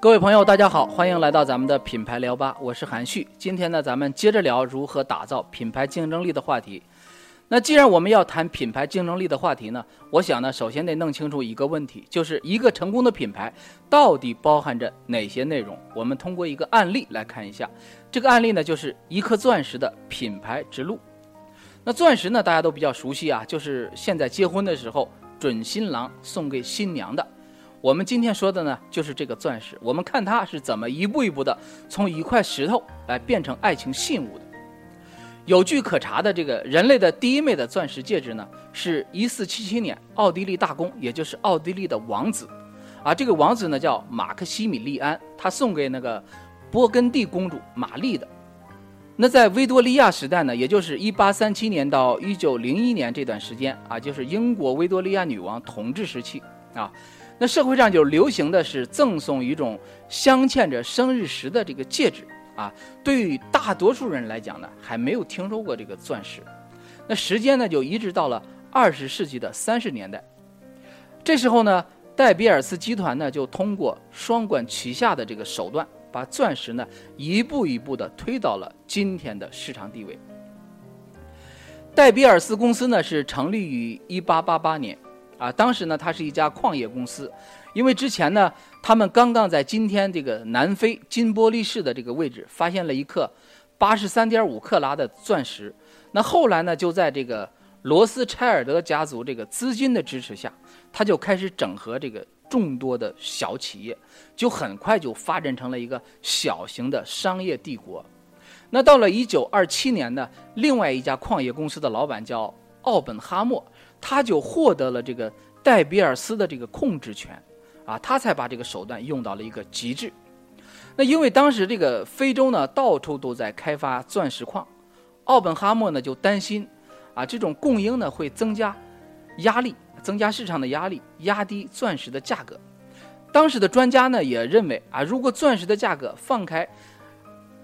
各位朋友，大家好，欢迎来到咱们的品牌聊吧，我是韩旭。今天呢，咱们接着聊如何打造品牌竞争力的话题。那既然我们要谈品牌竞争力的话题呢，我想呢，首先得弄清楚一个问题，就是一个成功的品牌到底包含着哪些内容。我们通过一个案例来看一下，这个案例呢，就是一颗钻石的品牌之路。那钻石呢，大家都比较熟悉啊，就是现在结婚的时候准新郎送给新娘的。我们今天说的呢，就是这个钻石。我们看它是怎么一步一步的从一块石头来变成爱情信物的。有据可查的，这个人类的第一枚的钻石戒指呢，是一四七七年奥地利大公，也就是奥地利的王子，啊，这个王子呢叫马克西米利安，他送给那个勃艮第公主玛丽的。那在维多利亚时代呢，也就是一八三七年到一九零一年这段时间啊，就是英国维多利亚女王统治时期啊。那社会上就流行的是赠送一种镶嵌着生日石的这个戒指啊，对于大多数人来讲呢，还没有听说过这个钻石。那时间呢，就一直到了二十世纪的三十年代，这时候呢，戴比尔斯集团呢就通过双管齐下的这个手段，把钻石呢一步一步的推到了今天的市场地位。戴比尔斯公司呢是成立于一八八八年。啊，当时呢，它是一家矿业公司，因为之前呢，他们刚刚在今天这个南非金波利市的这个位置发现了一克八十三点五克拉的钻石，那后来呢，就在这个罗斯柴尔德家族这个资金的支持下，他就开始整合这个众多的小企业，就很快就发展成了一个小型的商业帝国。那到了一九二七年呢，另外一家矿业公司的老板叫奥本哈默。他就获得了这个戴比尔斯的这个控制权，啊，他才把这个手段用到了一个极致。那因为当时这个非洲呢，到处都在开发钻石矿，奥本哈默呢就担心，啊，这种供应呢会增加压力，增加市场的压力，压低钻石的价格。当时的专家呢也认为，啊，如果钻石的价格放开。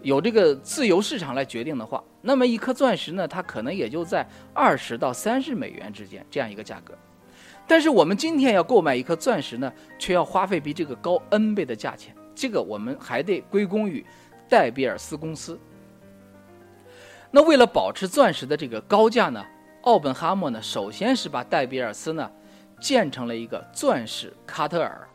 有这个自由市场来决定的话，那么一颗钻石呢，它可能也就在二十到三十美元之间这样一个价格。但是我们今天要购买一颗钻石呢，却要花费比这个高 N 倍的价钱。这个我们还得归功于戴比尔斯公司。那为了保持钻石的这个高价呢，奥本哈默呢，首先是把戴比尔斯呢建成了一个钻石卡特尔。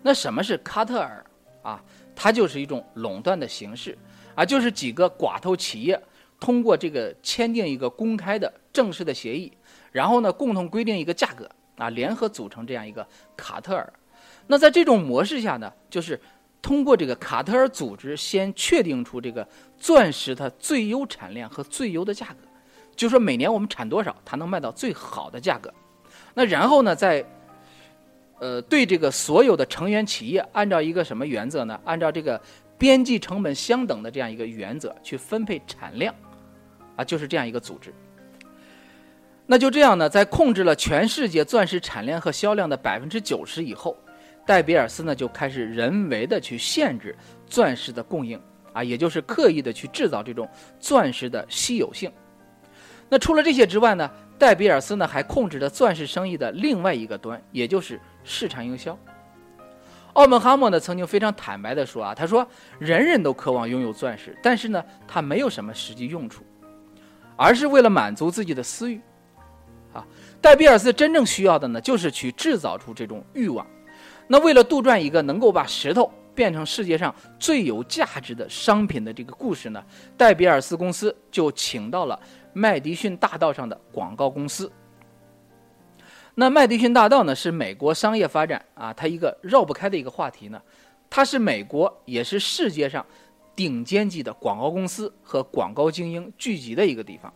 那什么是卡特尔啊？它就是一种垄断的形式。啊，就是几个寡头企业通过这个签订一个公开的正式的协议，然后呢，共同规定一个价格啊，联合组成这样一个卡特尔。那在这种模式下呢，就是通过这个卡特尔组织先确定出这个钻石它最优产量和最优的价格，就说每年我们产多少，它能卖到最好的价格。那然后呢，在呃对这个所有的成员企业按照一个什么原则呢？按照这个。边际成本相等的这样一个原则去分配产量，啊，就是这样一个组织。那就这样呢，在控制了全世界钻石产量和销量的百分之九十以后，戴比尔斯呢就开始人为的去限制钻石的供应，啊，也就是刻意的去制造这种钻石的稀有性。那除了这些之外呢，戴比尔斯呢还控制着钻石生意的另外一个端，也就是市场营销。奥本哈默呢曾经非常坦白地说啊，他说人人都渴望拥有钻石，但是呢，它没有什么实际用处，而是为了满足自己的私欲。啊，戴比尔斯真正需要的呢，就是去制造出这种欲望。那为了杜撰一个能够把石头变成世界上最有价值的商品的这个故事呢，戴比尔斯公司就请到了麦迪逊大道上的广告公司。那麦迪逊大道呢，是美国商业发展啊，它一个绕不开的一个话题呢。它是美国，也是世界上顶尖级的广告公司和广告精英聚集的一个地方。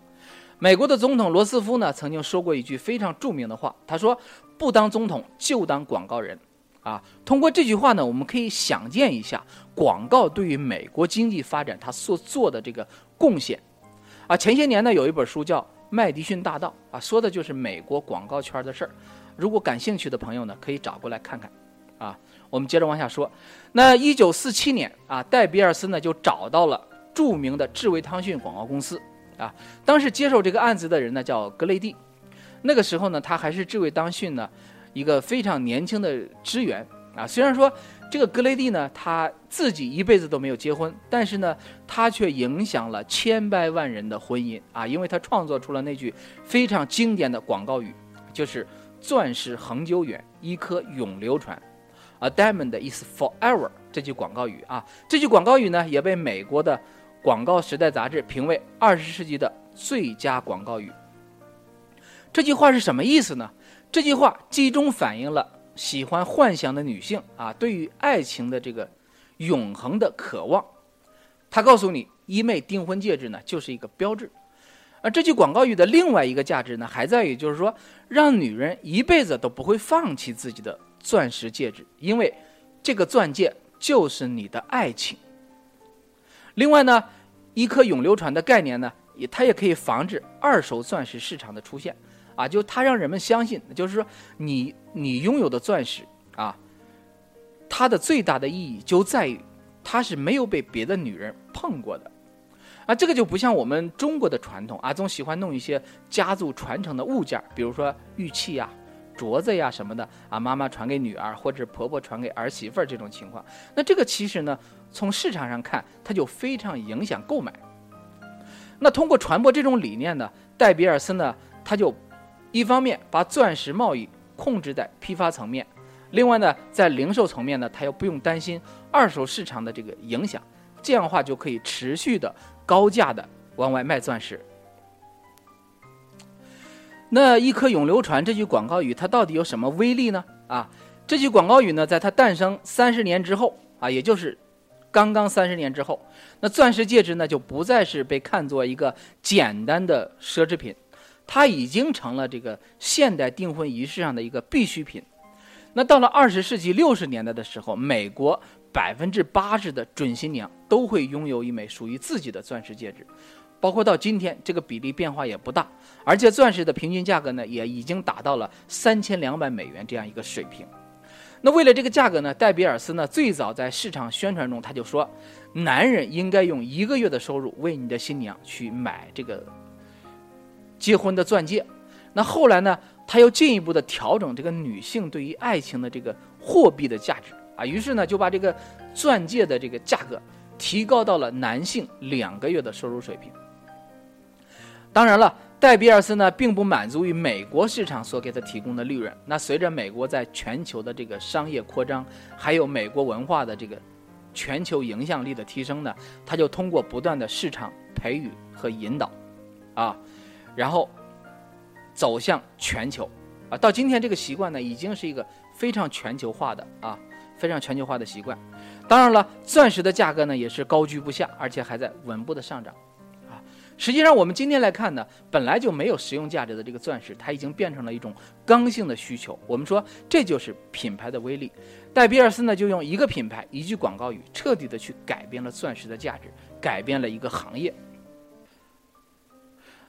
美国的总统罗斯福呢，曾经说过一句非常著名的话，他说：“不当总统就当广告人。”啊，通过这句话呢，我们可以想见一下广告对于美国经济发展它所做的这个贡献。啊，前些年呢，有一本书叫。麦迪逊大道啊，说的就是美国广告圈的事儿。如果感兴趣的朋友呢，可以找过来看看。啊，我们接着往下说。那一九四七年啊，戴比尔斯呢就找到了著名的智维汤逊广告公司。啊，当时接手这个案子的人呢叫格雷蒂。那个时候呢，他还是智维汤逊呢一个非常年轻的职员。啊。虽然说这个格雷蒂呢，他自己一辈子都没有结婚，但是呢，他却影响了千百万人的婚姻啊，因为他创作出了那句非常经典的广告语，就是“钻石恒久远，一颗永流传”。A diamond is forever。这句广告语啊，这句广告语呢，也被美国的《广告时代》杂志评为二十世纪的最佳广告语。这句话是什么意思呢？这句话集中反映了喜欢幻想的女性啊，对于爱情的这个永恒的渴望。他告诉你，一枚订婚戒指呢，就是一个标志。而这句广告语的另外一个价值呢，还在于就是说，让女人一辈子都不会放弃自己的钻石戒指，因为这个钻戒。就是你的爱情。另外呢，一颗永流传的概念呢，也它也可以防止二手钻石市场的出现，啊，就它让人们相信，就是说你你拥有的钻石啊，它的最大的意义就在于它是没有被别的女人碰过的，啊，这个就不像我们中国的传统啊，总喜欢弄一些家族传承的物件，比如说玉器呀。镯子呀什么的啊，妈妈传给女儿，或者婆婆传给儿媳妇儿这种情况，那这个其实呢，从市场上看，它就非常影响购买。那通过传播这种理念呢，戴比尔森呢，他就一方面把钻石贸易控制在批发层面，另外呢，在零售层面呢，他又不用担心二手市场的这个影响，这样的话就可以持续的高价的往外卖钻石。那一颗永流传这句广告语，它到底有什么威力呢？啊，这句广告语呢，在它诞生三十年之后啊，也就是刚刚三十年之后，那钻石戒指呢，就不再是被看作一个简单的奢侈品，它已经成了这个现代订婚仪式上的一个必需品。那到了二十世纪六十年代的时候，美国百分之八十的准新娘都会拥有一枚属于自己的钻石戒指。包括到今天，这个比例变化也不大，而且钻石的平均价格呢，也已经达到了三千两百美元这样一个水平。那为了这个价格呢，戴比尔斯呢最早在市场宣传中他就说，男人应该用一个月的收入为你的新娘去买这个结婚的钻戒。那后来呢，他又进一步的调整这个女性对于爱情的这个货币的价值啊，于是呢就把这个钻戒的这个价格提高到了男性两个月的收入水平。当然了，戴比尔斯呢并不满足于美国市场所给他提供的利润。那随着美国在全球的这个商业扩张，还有美国文化的这个全球影响力的提升呢，他就通过不断的市场培育和引导，啊，然后走向全球，啊，到今天这个习惯呢已经是一个非常全球化的啊，非常全球化的习惯。当然了，钻石的价格呢也是高居不下，而且还在稳步的上涨。啊实际上，我们今天来看呢，本来就没有实用价值的这个钻石，它已经变成了一种刚性的需求。我们说，这就是品牌的威力。戴比尔斯呢，就用一个品牌、一句广告语，彻底的去改变了钻石的价值，改变了一个行业。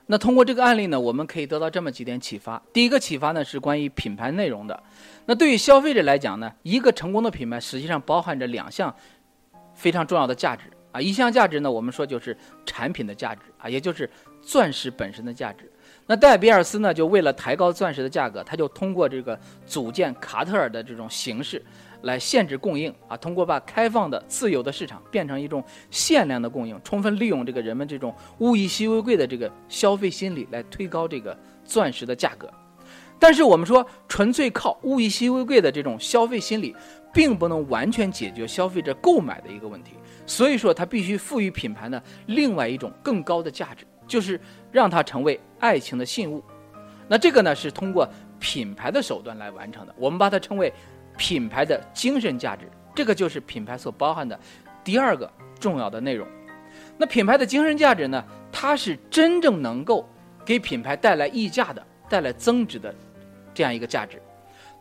那通过这个案例呢，我们可以得到这么几点启发。第一个启发呢，是关于品牌内容的。那对于消费者来讲呢，一个成功的品牌实际上包含着两项非常重要的价值。啊，一项价值呢，我们说就是产品的价值啊，也就是钻石本身的价值。那戴比尔斯呢，就为了抬高钻石的价格，他就通过这个组建卡特尔的这种形式来限制供应啊，通过把开放的自由的市场变成一种限量的供应，充分利用这个人们这种物以稀为贵的这个消费心理来推高这个钻石的价格。但是我们说，纯粹靠物以稀为贵的这种消费心理，并不能完全解决消费者购买的一个问题。所以说，它必须赋予品牌呢另外一种更高的价值，就是让它成为爱情的信物。那这个呢是通过品牌的手段来完成的，我们把它称为品牌的精神价值。这个就是品牌所包含的第二个重要的内容。那品牌的精神价值呢，它是真正能够给品牌带来溢价的、带来增值的这样一个价值。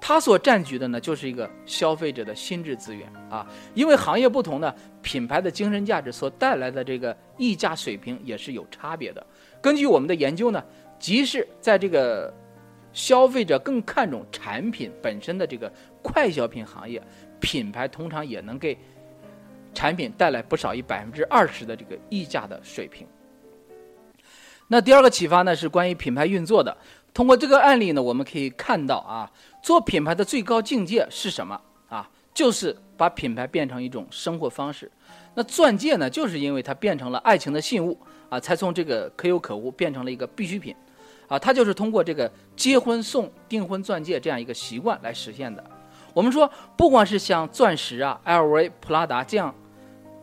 它所占据的呢，就是一个消费者的心智资源啊。因为行业不同呢，品牌的精神价值所带来的这个溢价水平也是有差别的。根据我们的研究呢，即使在这个消费者更看重产品本身的这个快消品行业，品牌通常也能给产品带来不少于百分之二十的这个溢价的水平。那第二个启发呢，是关于品牌运作的。通过这个案例呢，我们可以看到啊。做品牌的最高境界是什么啊？就是把品牌变成一种生活方式。那钻戒呢，就是因为它变成了爱情的信物啊，才从这个可有可无变成了一个必需品，啊，它就是通过这个结婚送订婚钻戒这样一个习惯来实现的。我们说，不管是像钻石啊、LV、普拉达这样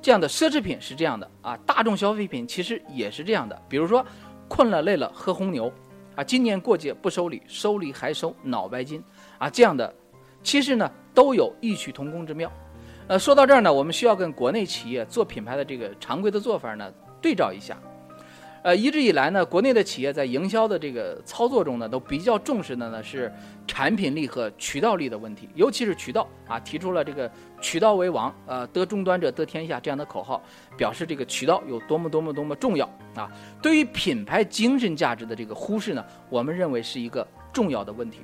这样的奢侈品是这样的啊，大众消费品其实也是这样的。比如说，困了累了喝红牛啊，今年过节不收礼，收礼还收脑白金啊，这样的其实呢都有异曲同工之妙。呃，说到这儿呢，我们需要跟国内企业做品牌的这个常规的做法呢对照一下。呃，一直以来呢，国内的企业在营销的这个操作中呢，都比较重视的呢是产品力和渠道力的问题，尤其是渠道啊，提出了这个“渠道为王”呃，得终端者得天下这样的口号，表示这个渠道有多么多么多么重要啊。对于品牌精神价值的这个忽视呢，我们认为是一个重要的问题。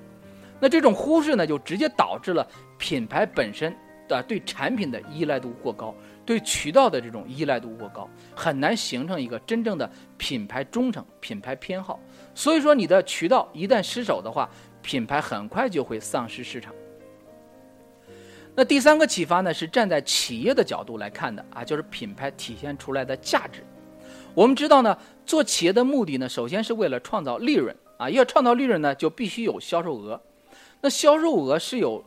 那这种忽视呢，就直接导致了品牌本身。的，对产品的依赖度过高，对渠道的这种依赖度过高，很难形成一个真正的品牌忠诚、品牌偏好。所以说，你的渠道一旦失守的话，品牌很快就会丧失市场。那第三个启发呢，是站在企业的角度来看的啊，就是品牌体现出来的价值。我们知道呢，做企业的目的呢，首先是为了创造利润啊，要创造利润呢，就必须有销售额。那销售额是由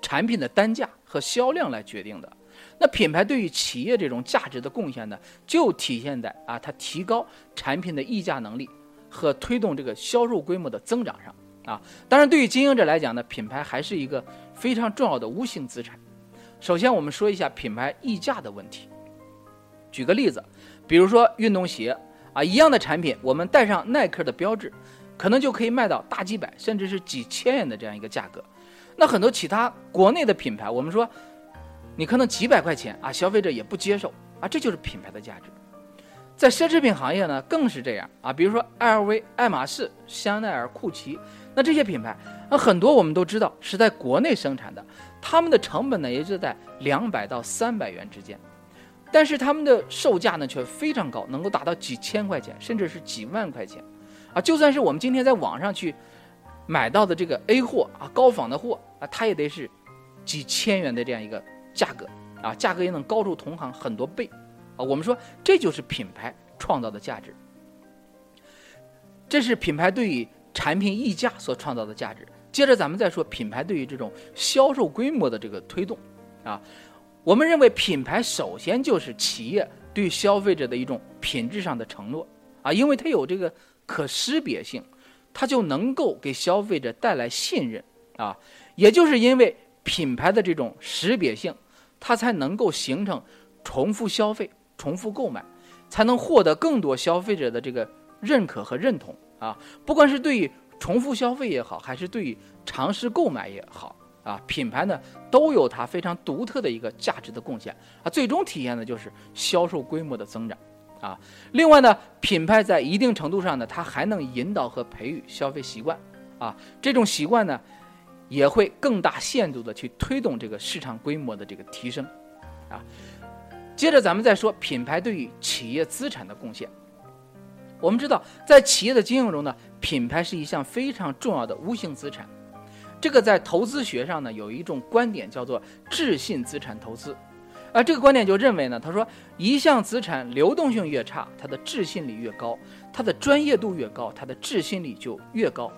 产品的单价。和销量来决定的，那品牌对于企业这种价值的贡献呢，就体现在啊，它提高产品的溢价能力和推动这个销售规模的增长上啊。当然，对于经营者来讲呢，品牌还是一个非常重要的无形资产。首先，我们说一下品牌溢价的问题。举个例子，比如说运动鞋啊，一样的产品，我们带上耐克的标志，可能就可以卖到大几百甚至是几千元的这样一个价格。那很多其他国内的品牌，我们说，你可能几百块钱啊，消费者也不接受啊，这就是品牌的价值。在奢侈品行业呢，更是这样啊，比如说 LV、爱马仕、香奈儿、库奇，那这些品牌，那很多我们都知道是在国内生产的，他们的成本呢，也就在两百到三百元之间，但是他们的售价呢却非常高，能够达到几千块钱，甚至是几万块钱，啊，就算是我们今天在网上去。买到的这个 A 货啊，高仿的货啊，它也得是几千元的这样一个价格啊，价格也能高出同行很多倍啊。我们说这就是品牌创造的价值，这是品牌对于产品溢价所创造的价值。接着咱们再说品牌对于这种销售规模的这个推动啊，我们认为品牌首先就是企业对消费者的一种品质上的承诺啊，因为它有这个可识别性。它就能够给消费者带来信任啊，也就是因为品牌的这种识别性，它才能够形成重复消费、重复购买，才能获得更多消费者的这个认可和认同啊。不管是对于重复消费也好，还是对于尝试购买也好啊，品牌呢都有它非常独特的一个价值的贡献啊，最终体现的就是销售规模的增长。啊，另外呢，品牌在一定程度上呢，它还能引导和培育消费习惯，啊，这种习惯呢，也会更大限度的去推动这个市场规模的这个提升，啊，接着咱们再说品牌对于企业资产的贡献。我们知道，在企业的经营中呢，品牌是一项非常重要的无形资产，这个在投资学上呢，有一种观点叫做质信资产投资。啊这个观点就认为呢，他说一项资产流动性越差，它的质信率越高，它的专业度越高，它的质信率就越高。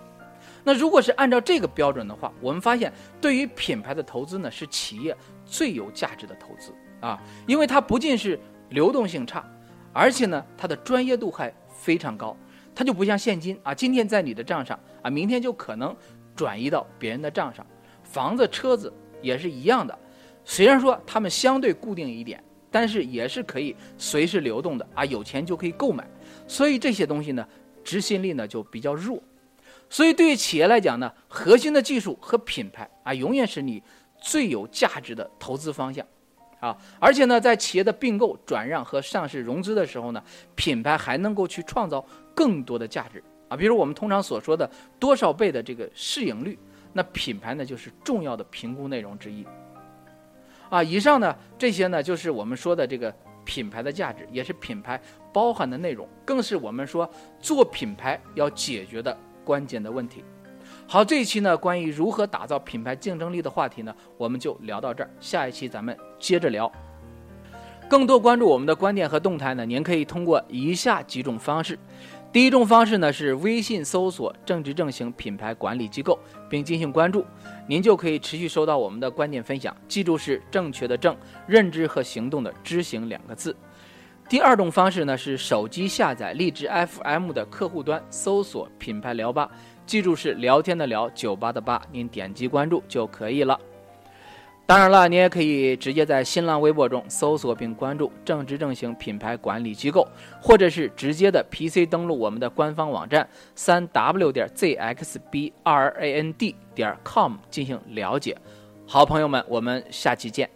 那如果是按照这个标准的话，我们发现对于品牌的投资呢，是企业最有价值的投资啊，因为它不仅是流动性差，而且呢，它的专业度还非常高。它就不像现金啊，今天在你的账上啊，明天就可能转移到别人的账上。房子、车子也是一样的。虽然说它们相对固定一点，但是也是可以随时流动的啊，有钱就可以购买，所以这些东西呢，执行力呢就比较弱。所以对于企业来讲呢，核心的技术和品牌啊，永远是你最有价值的投资方向啊。而且呢，在企业的并购、转让和上市融资的时候呢，品牌还能够去创造更多的价值啊。比如我们通常所说的多少倍的这个市盈率，那品牌呢就是重要的评估内容之一。啊，以上呢这些呢就是我们说的这个品牌的价值，也是品牌包含的内容，更是我们说做品牌要解决的关键的问题。好，这一期呢，关于如何打造品牌竞争力的话题呢，我们就聊到这儿。下一期咱们接着聊。更多关注我们的观点和动态呢，您可以通过以下几种方式。第一种方式呢是微信搜索“正直正行品牌管理机构”并进行关注，您就可以持续收到我们的观点分享。记住是正确的正，认知和行动的知行两个字。第二种方式呢是手机下载荔枝 FM 的客户端，搜索“品牌聊吧”，记住是聊天的聊，酒吧的吧，您点击关注就可以了。当然了，你也可以直接在新浪微博中搜索并关注“正直正行品牌管理机构”，或者是直接的 PC 登录我们的官方网站三 w 点 zxbrand 点 com 进行了解。好，朋友们，我们下期见。